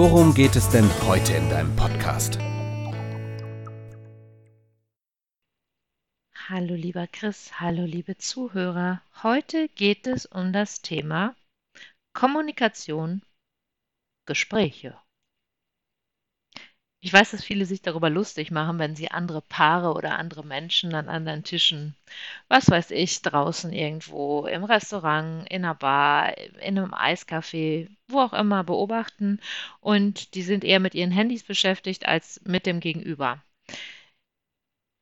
worum geht es denn heute in deinem Podcast? Hallo lieber Chris, hallo liebe Zuhörer. Heute geht es um das Thema Kommunikation, Gespräche. Ich weiß, dass viele sich darüber lustig machen, wenn sie andere Paare oder andere Menschen an anderen Tischen, was weiß ich, draußen irgendwo im Restaurant, in einer Bar, in einem Eiscafé, wo auch immer beobachten und die sind eher mit ihren Handys beschäftigt als mit dem Gegenüber.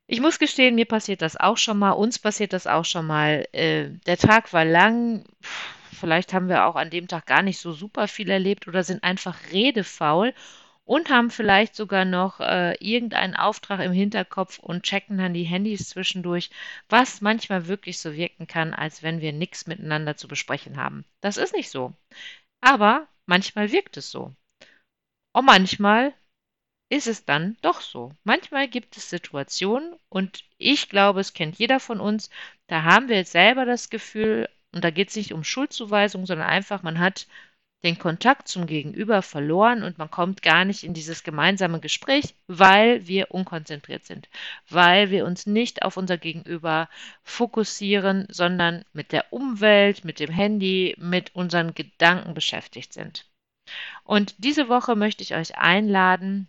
Ich muss gestehen, mir passiert das auch schon mal, uns passiert das auch schon mal. Äh, der Tag war lang, vielleicht haben wir auch an dem Tag gar nicht so super viel erlebt oder sind einfach redefaul und haben vielleicht sogar noch äh, irgendeinen Auftrag im Hinterkopf und checken dann die Handys zwischendurch, was manchmal wirklich so wirken kann, als wenn wir nichts miteinander zu besprechen haben. Das ist nicht so. Aber manchmal wirkt es so. Und manchmal ist es dann doch so. Manchmal gibt es Situationen, und ich glaube, es kennt jeder von uns, da haben wir selber das Gefühl, und da geht es nicht um Schuldzuweisung, sondern einfach, man hat den Kontakt zum Gegenüber verloren und man kommt gar nicht in dieses gemeinsame Gespräch, weil wir unkonzentriert sind, weil wir uns nicht auf unser Gegenüber fokussieren, sondern mit der Umwelt, mit dem Handy, mit unseren Gedanken beschäftigt sind. Und diese Woche möchte ich euch einladen,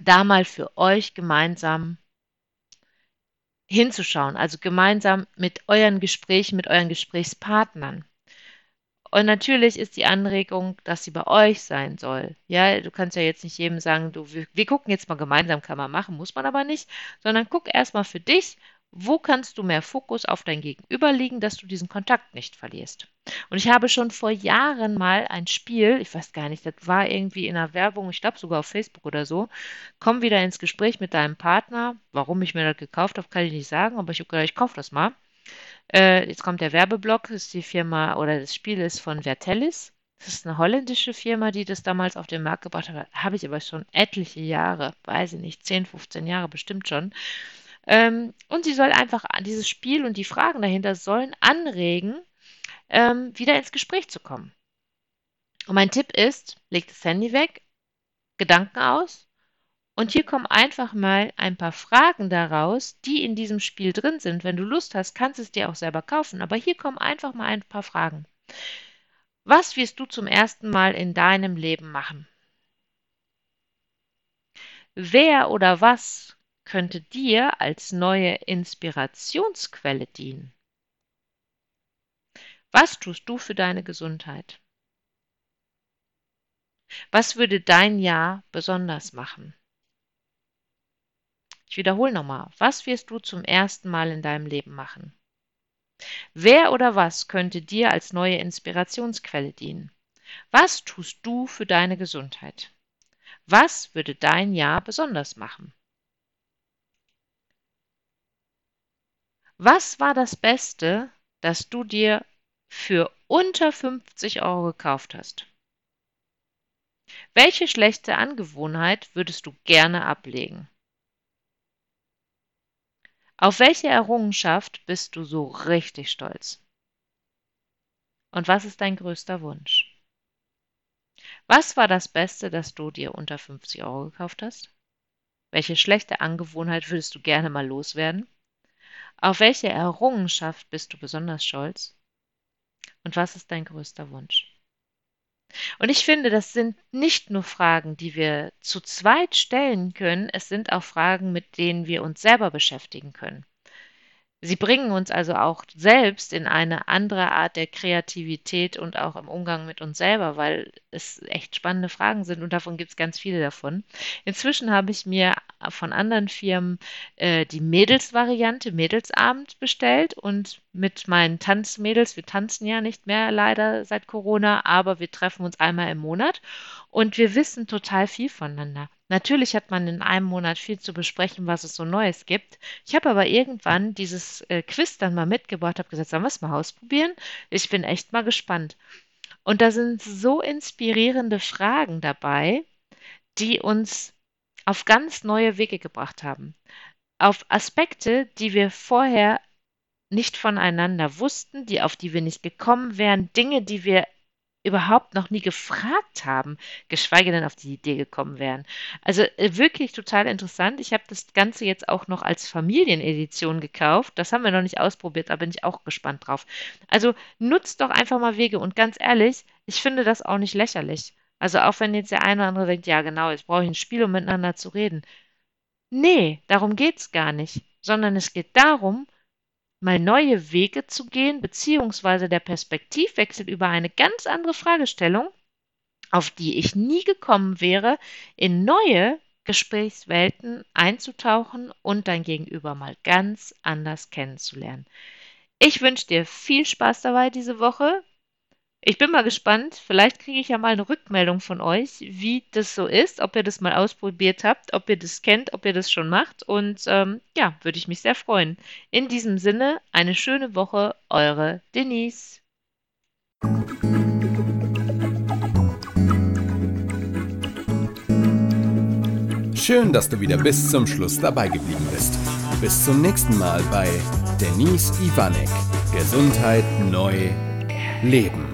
da mal für euch gemeinsam hinzuschauen, also gemeinsam mit euren Gesprächen, mit euren Gesprächspartnern. Und natürlich ist die Anregung, dass sie bei euch sein soll. Ja, du kannst ja jetzt nicht jedem sagen, du, wir, wir gucken jetzt mal gemeinsam, kann man machen, muss man aber nicht, sondern guck erstmal für dich, wo kannst du mehr Fokus auf dein Gegenüber legen, dass du diesen Kontakt nicht verlierst? Und ich habe schon vor Jahren mal ein Spiel, ich weiß gar nicht, das war irgendwie in einer Werbung, ich glaube sogar auf Facebook oder so, komm wieder ins Gespräch mit deinem Partner. Warum ich mir das gekauft habe, kann ich nicht sagen, aber ich habe gedacht, ich kaufe das mal. Äh, jetzt kommt der Werbeblock, das ist die Firma oder das Spiel ist von Vertellis. Das ist eine holländische Firma, die das damals auf den Markt gebracht hat. Habe ich aber schon etliche Jahre, weiß ich nicht, 10, 15 Jahre bestimmt schon. Ähm, und sie soll einfach dieses Spiel und die Fragen dahinter sollen anregen, ähm, wieder ins Gespräch zu kommen. Und mein Tipp ist, leg das Handy weg, Gedanken aus und hier kommen einfach mal ein paar Fragen daraus, die in diesem Spiel drin sind. Wenn du Lust hast, kannst du es dir auch selber kaufen, aber hier kommen einfach mal ein paar Fragen. Was wirst du zum ersten Mal in deinem Leben machen? Wer oder was könnte dir als neue Inspirationsquelle dienen? Was tust du für deine Gesundheit? Was würde dein Jahr besonders machen? Ich wiederhole nochmal, was wirst du zum ersten Mal in deinem Leben machen? Wer oder was könnte dir als neue Inspirationsquelle dienen? Was tust du für deine Gesundheit? Was würde dein Jahr besonders machen? Was war das Beste, das du dir für unter 50 Euro gekauft hast? Welche schlechte Angewohnheit würdest du gerne ablegen? Auf welche Errungenschaft bist du so richtig stolz? Und was ist dein größter Wunsch? Was war das Beste, das du dir unter 50 Euro gekauft hast? Welche schlechte Angewohnheit würdest du gerne mal loswerden? Auf welche Errungenschaft bist du besonders stolz? Und was ist dein größter Wunsch? Und ich finde, das sind nicht nur Fragen, die wir zu zweit stellen können, es sind auch Fragen, mit denen wir uns selber beschäftigen können. Sie bringen uns also auch selbst in eine andere Art der Kreativität und auch im Umgang mit uns selber, weil es echt spannende Fragen sind und davon gibt es ganz viele davon. Inzwischen habe ich mir von anderen Firmen äh, die Mädelsvariante, Mädelsabend bestellt und mit meinen Tanzmädels. Wir tanzen ja nicht mehr leider seit Corona, aber wir treffen uns einmal im Monat und wir wissen total viel voneinander. Natürlich hat man in einem Monat viel zu besprechen, was es so Neues gibt. Ich habe aber irgendwann dieses äh, Quiz dann mal mitgebracht, habe gesagt, sollen wir es mal ausprobieren? Ich bin echt mal gespannt. Und da sind so inspirierende Fragen dabei, die uns auf ganz neue Wege gebracht haben. Auf Aspekte, die wir vorher nicht voneinander wussten, die auf die wir nicht gekommen wären, Dinge, die wir überhaupt noch nie gefragt haben, geschweige denn auf die Idee gekommen wären. Also äh, wirklich total interessant. Ich habe das Ganze jetzt auch noch als Familienedition gekauft. Das haben wir noch nicht ausprobiert, da bin ich auch gespannt drauf. Also nutzt doch einfach mal Wege und ganz ehrlich, ich finde das auch nicht lächerlich. Also auch wenn jetzt der eine oder andere denkt, ja genau, jetzt brauche ich ein Spiel, um miteinander zu reden. Nee, darum geht's gar nicht, sondern es geht darum, mal neue Wege zu gehen, beziehungsweise der Perspektivwechsel über eine ganz andere Fragestellung, auf die ich nie gekommen wäre, in neue Gesprächswelten einzutauchen und dein Gegenüber mal ganz anders kennenzulernen. Ich wünsche dir viel Spaß dabei diese Woche. Ich bin mal gespannt. Vielleicht kriege ich ja mal eine Rückmeldung von euch, wie das so ist, ob ihr das mal ausprobiert habt, ob ihr das kennt, ob ihr das schon macht. Und ähm, ja, würde ich mich sehr freuen. In diesem Sinne, eine schöne Woche, eure Denise. Schön, dass du wieder bis zum Schluss dabei geblieben bist. Bis zum nächsten Mal bei Denise Ivanek. Gesundheit neu leben.